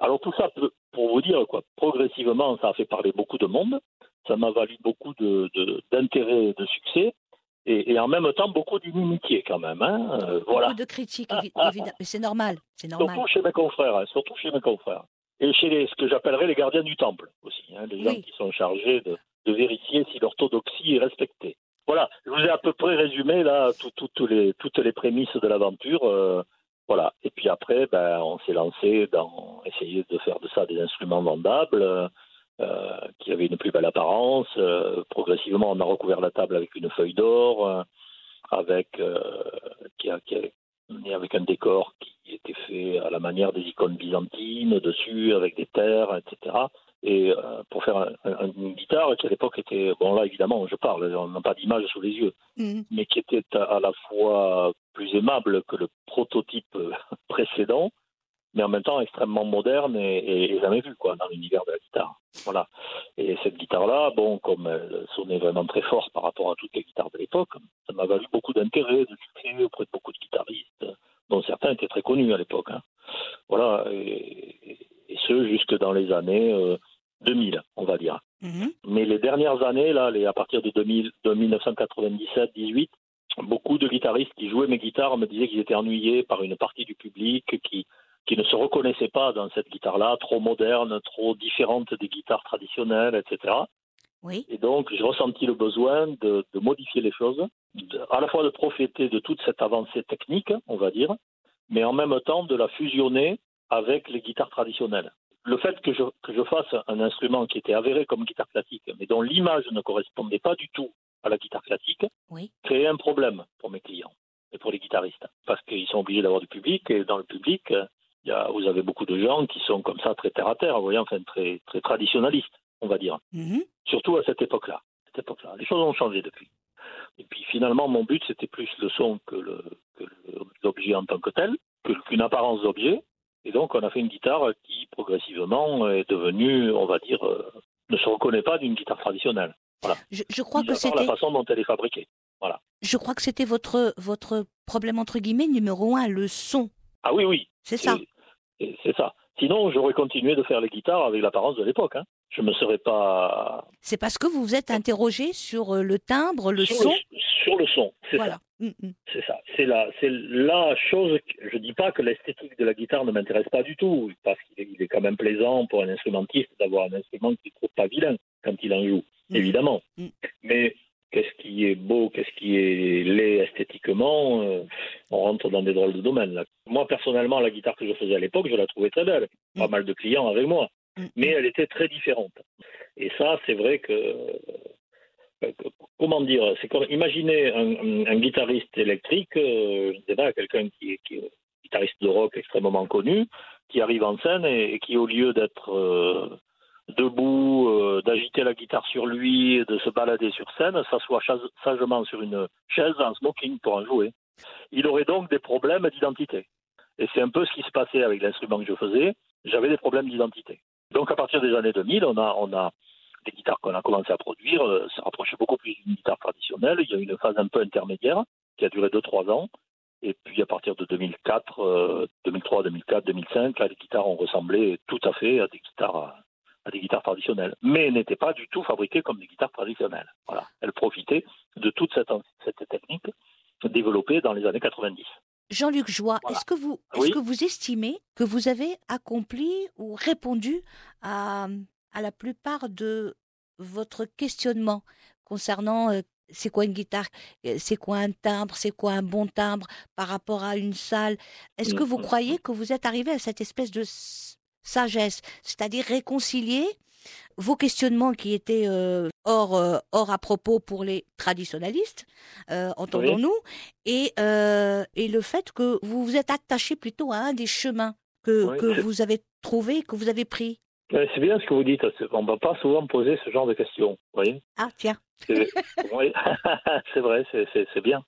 Alors tout ça, peut- pour vous dire, quoi, progressivement, ça a fait parler beaucoup de monde. Ça m'a valu beaucoup de- de- d'intérêt et de succès. Et, et en même temps, beaucoup d'inimitié quand même. Hein. Euh, voilà. Beaucoup de critiques, Ah, ah, évidemment. Mais c'est normal. C'est normal. Surtout chez mes confrères, hein, surtout chez mes confrères. Et chez les, ce que j'appellerais les gardiens du temple aussi, hein, les gens Oui. qui sont chargés de, de vérifier si l'orthodoxie est respectée. Voilà, je vous ai à peu près résumé là tout- tout- tous les, toutes les prémices de l'aventure. euh, voilà. Et puis après, ben, on s'est lancé dans essayer de faire de ça des instruments vendables euh, qui avaient une plus belle apparence. Euh, progressivement, on a recouvert la table avec une feuille d'or, euh, avec qui a- qui a- avec un décor qui était fait à la manière des icônes byzantines dessus, avec des terres, etc. Et euh, pour faire un- un- une guitare qui à l'époque était, bon là évidemment je parle, on n'a pas d'image sous les yeux, Mhm. mais qui était à, à la fois plus aimable que le prototype euh, précédent, mais en même temps extrêmement moderne et, et- et jamais vu quoi dans l'univers de la guitare. Voilà. Et cette guitare-là, bon, comme elle sonnait vraiment très fort par rapport à toutes les guitares de l'époque, ça m'a valu beaucoup d'intérêt, de succès auprès de beaucoup de guitaristes, dont certains étaient très connus à l'époque. hein. Voilà. Et, et- et ce jusque dans les années euh, 2000, on va dire. Mhm. Mais les dernières années, là, les, à partir de, 2000, de 1997-18, beaucoup de guitaristes qui jouaient mes guitares me disaient qu'ils étaient ennuyés par une partie du public qui, qui ne se reconnaissait pas dans cette guitare-là, trop moderne, trop différente des guitares traditionnelles, etc. Oui. Et donc, j'ai ressenti le besoin de, de modifier les choses, de- à la fois de profiter de toute cette avancée technique, on va dire, mais en même temps de la fusionner avec les guitares traditionnelles. Le fait que je, que je fasse un instrument qui était avéré comme guitare classique, mais dont l'image ne correspondait pas du tout à la guitare classique, Oui. créait un problème pour mes clients et pour les guitaristes. Parce qu'ils sont obligés d'avoir du public, et dans le public, il y a, vous avez beaucoup de gens qui sont comme ça très terre à terre, vous voyez, enfin très, très traditionnalistes, on va dire Mhm. surtout à cette époque-là. cette époque-là. Les choses ont changé depuis. Et puis finalement, mon but, c'était plus le son que le- que le- l'objet en tant que tel, qu'une apparence d'objet. Et donc, on a fait une guitare qui, progressivement, est devenue, on va dire, euh, ne se reconnaît pas d'une guitare traditionnelle. Je, je crois que part la c'était, façon dont elle est fabriquée. je crois que c'était votre votre problème entre guillemets numéro un, le son. Ah oui, oui, C'est ça. C'est ça. Sinon, j'aurais continué de faire les guitares avec l'apparence de l'époque. Hein. Je me serais pas C'est parce que vous vous êtes interrogé sur euh, le timbre, le sur, son. le, sur le son. C'est ça. Mm, mm. C'est ça. C'est la, c'est la chose. que- je dis pas que l'esthétique de la guitare ne m'intéresse pas du tout, parce qu'il est, il est quand même plaisant pour un instrumentiste d'avoir un instrument qui ne trouve pas vilain quand il en joue, Mhm. évidemment. Mm. Mais qu'est-ce qui est beau, qu'est-ce qui est laid esthétiquement euh, On rentre dans des drôles de domaines. Là. Moi, personnellement, la guitare que je faisais à l'époque, je la trouvais très belle. Pas Mm. mal de clients avec moi Mm, mais elle était très différente. Et ça, c'est vrai que- comment dire, c'est comme imaginer un, guitariste électrique, euh, quelqu'un qui est, guitariste de rock extrêmement connu, qui arrive en scène et, qui, au lieu d'être euh, debout, euh, d'agiter la guitare sur lui, de se balader sur scène, s'assoit sagement sur une chaise en smoking pour en jouer. Il aurait donc des problèmes d'identité. Et c'est un peu ce qui se passait avec l'instrument que je faisais. J'avais des problèmes d'identité. Donc à partir des années 2000, on a, on a des guitares qu'on a commencé à produire, euh, se rapprochaient beaucoup plus d'une guitare traditionnelle. Il y a eu une phase un peu intermédiaire qui a duré 2-3 ans. Et puis à partir de 2004, euh, 2003, 2004, 2005, là, les guitares ont ressemblé tout à fait à des guitares, à des guitares traditionnelles, mais n'étaient pas du tout fabriquées comme des guitares traditionnelles. Voilà, elles profitaient de toute cette, cette technique développée dans les années 90. Jean-Luc Joie, Voilà. est-ce que vous est-ce Oui. que vous estimez que vous avez accompli ou répondu à, à la plupart de votre questionnement concernant euh, c'est quoi une guitare, euh, c'est quoi un timbre, c'est quoi un bon timbre par rapport à une salle Est-ce que vous Mhm. croyez que vous êtes arrivé à cette espèce de sagesse, c'est-à-dire réconcilier vos questionnements qui étaient euh, hors, euh, hors à propos pour les traditionnalistes, euh, entendons-nous, et, et le fait que vous vous êtes attaché plutôt à un des chemins que, Oui, que vous avez trouvé, que vous avez pris? Ouais, C'est bien ce que vous dites. On ne va pas souvent poser ce genre de questions. Vous voyez Ah, tiens. C'est oui, vrai, c'est- bien.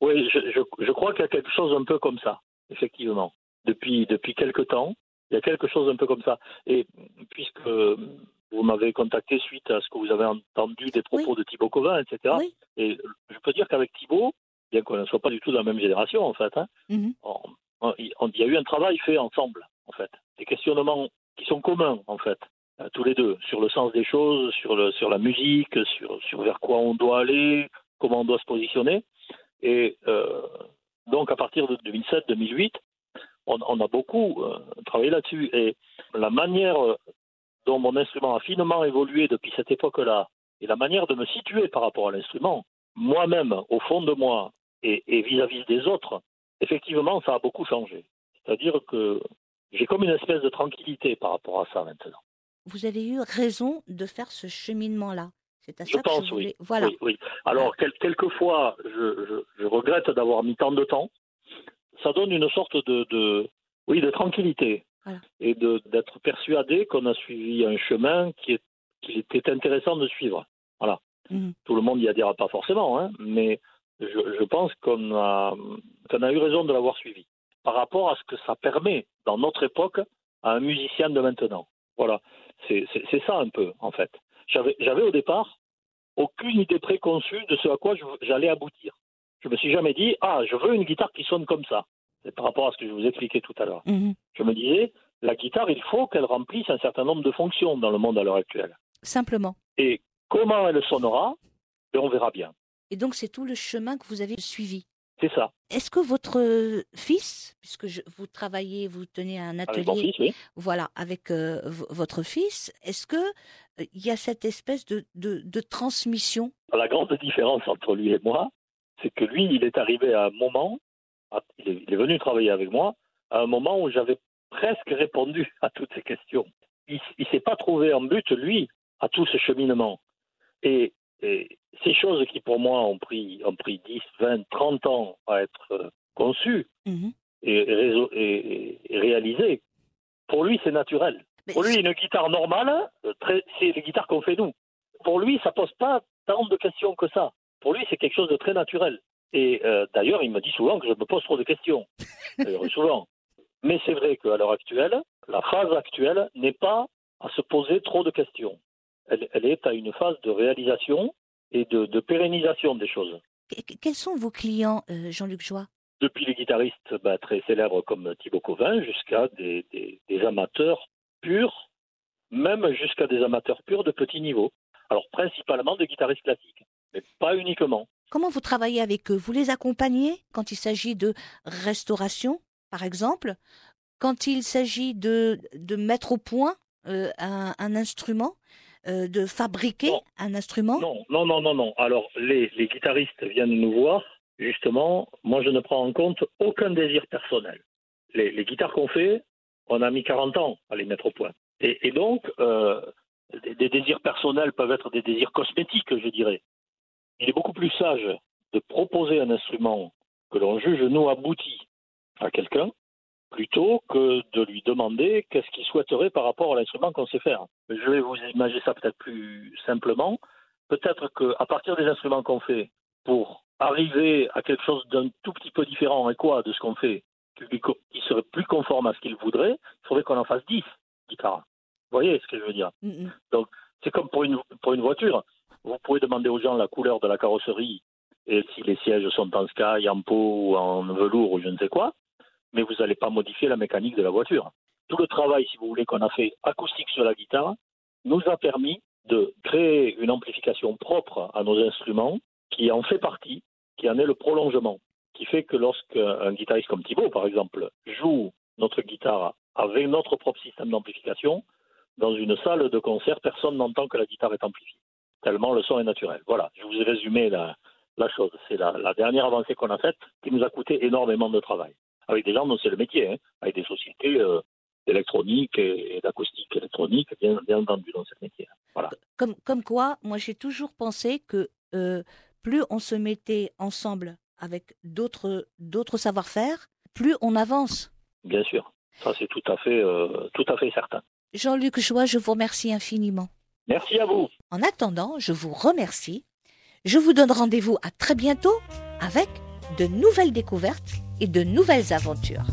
Oui, je, je, je crois qu'il y a quelque chose un peu comme ça, effectivement. Depuis, depuis quelque temps, il y a quelque chose un peu comme ça. Et puisque vous m'avez contacté suite à ce que vous avez entendu des propos de Thibaut Covin, etc., Oui. et je peux dire qu'avec Thibaut, bien qu'on ne soit pas du tout de la même génération, en fait, hein, Mhm. on- on- il y a eu un travail fait ensemble, en fait. Des questionnements qui sont communs, en fait, euh, tous les deux, sur le sens des choses, sur, le, sur la musique, sur, sur vers quoi on doit aller, comment on doit se positionner. Et euh, donc, à partir de 2007-2008, on, a beaucoup euh, travaillé là-dessus. Et la manière dont mon instrument a finement évolué depuis cette époque-là, et la manière de me situer par rapport à l'instrument, moi-même, au fond de moi, et vis-à-vis des autres, effectivement, ça a beaucoup changé. C'est-à-dire que j'ai comme une espèce de tranquillité par rapport à ça maintenant. Vous avez eu raison de faire ce cheminement-là. C'est à Je ça que pense, je oui. voulais. Voilà. Oui, oui. Alors, quel- quelquefois, je, je- je regrette d'avoir mis tant de temps. Ça donne une sorte de, de- oui, de tranquillité Voilà. et de- d'être persuadé qu'on a suivi un chemin qui est, était intéressant de suivre. Voilà. Mhm. Tout le monde y adhère pas forcément, hein, mais je, je pense qu'on a, qu'on a eu raison de l'avoir suivi par rapport à ce que ça permet dans notre époque à un musicien de maintenant. Voilà, c'est ça un peu en fait. J'avais au départ aucune idée préconçue de ce à quoi je- j'allais aboutir. Je me suis jamais dit ah je veux une guitare qui sonne comme ça. C'est par rapport à ce que je vous expliquais tout à l'heure. Mhm. Je me disais la guitare il faut qu'elle remplisse un certain nombre de fonctions dans le monde à l'heure actuelle. Simplement. Et comment elle sonnera, ben, on verra bien. Et donc, c'est tout le chemin que vous avez suivi. C'est ça. Est-ce que votre fils, puisque je- vous travaillez, vous tenez un Avec mon atelier, fils, oui. voilà, avec euh, votre fils, est-ce que euh, il y a cette espèce de, de, de transmission? La grande différence entre lui et moi, c'est que lui, il est arrivé à un moment, à- il est, il est venu travailler avec moi, à un moment où j'avais presque répondu à toutes ces questions. Il ne s'est pas trouvé en but, lui, à tout ce cheminement. Et, et ces choses qui, pour moi, ont pris, ont pris 10, 20, 30 ans à être euh, conçues Mhm. et, réso- et- et réalisées, pour lui, c'est naturel. Mais Pour lui, une guitare normale, euh, très- c'est les guitares qu'on fait nous. Pour lui, ça pose pas tant de questions que ça. Pour lui, c'est quelque chose de très naturel. Et euh, d'ailleurs, il me dit souvent que je me pose trop de questions. D'ailleurs, souvent. Mais c'est vrai qu'à l'heure actuelle, la phase actuelle n'est pas à se poser trop de questions. Elle, elle est à une phase de réalisation et de, de pérennisation des choses. Que- Quels sont vos clients, euh, Jean-Luc Joie? Depuis les guitaristes bah, très célèbres comme Thibaut Covin jusqu'à des, des- des amateurs purs, même jusqu'à des amateurs purs de petit niveau. Alors principalement des guitaristes classiques, mais pas uniquement. Comment vous travaillez avec eux? Vous les accompagnez quand il s'agit de restauration, par exemple? Quand il s'agit de, de mettre au point euh, un, un instrument? Euh, De fabriquer Non. un instrument Non, non, non, non, non. Alors les, les guitaristes viennent nous voir. Justement, moi je ne prends en compte aucun désir personnel. Les, les guitares qu'on fait, on a mis 40 ans à les mettre au point. Et, et donc, euh, des, des désirs personnels peuvent être des désirs cosmétiques, je dirais. Il est beaucoup plus sage de proposer un instrument que l'on juge nous abouti à quelqu'un plutôt que de lui demander qu'est-ce qu'il souhaiterait par rapport à l'instrument qu'on sait faire. Je vais vous imaginer ça peut-être plus simplement. Peut-être qu'à partir des instruments qu'on fait, pour arriver à quelque chose d'un tout petit peu différent et quoi de ce qu'on fait, qui, serait plus conforme à ce qu'il voudrait, il faudrait qu'on en fasse 10 guitares. Vous voyez ce que je veux dire? Mm, mm. c'est comme pour une, pour une voiture. Vous pouvez demander aux gens la couleur de la carrosserie et si les sièges sont en sky, en peau ou en velours ou je ne sais quoi, mais vous n'allez pas modifier la mécanique de la voiture. Tout le travail, si vous voulez, qu'on a fait acoustique sur la guitare nous a permis de créer une amplification propre à nos instruments qui en fait partie, qui en est le prolongement, qui fait que lorsqu'un guitariste comme Thibaut, par exemple, joue notre guitare avec notre propre système d'amplification, dans une salle de concert, personne n'entend que la guitare est amplifiée, tellement le son est naturel. Voilà, je vous ai résumé la, chose. C'est la, la dernière avancée qu'on a faite qui nous a coûté énormément de travail. Avec des gens dont c'est le métier, hein, avec des sociétés euh, d'électronique et, et d'acoustique électronique, bien, bien entendu, dans ce métier. Voilà. Comme, comme quoi, moi j'ai toujours pensé que euh, plus on se mettait ensemble avec d'autres d'autres savoir-faire, plus on avance. Bien sûr. Ça, c'est tout à fait, euh, tout à fait certain. Jean-Luc Joie, je vous remercie infiniment. Merci à vous. En attendant, je vous remercie. Je vous donne rendez-vous à très bientôt avec de nouvelles découvertes et de nouvelles aventures.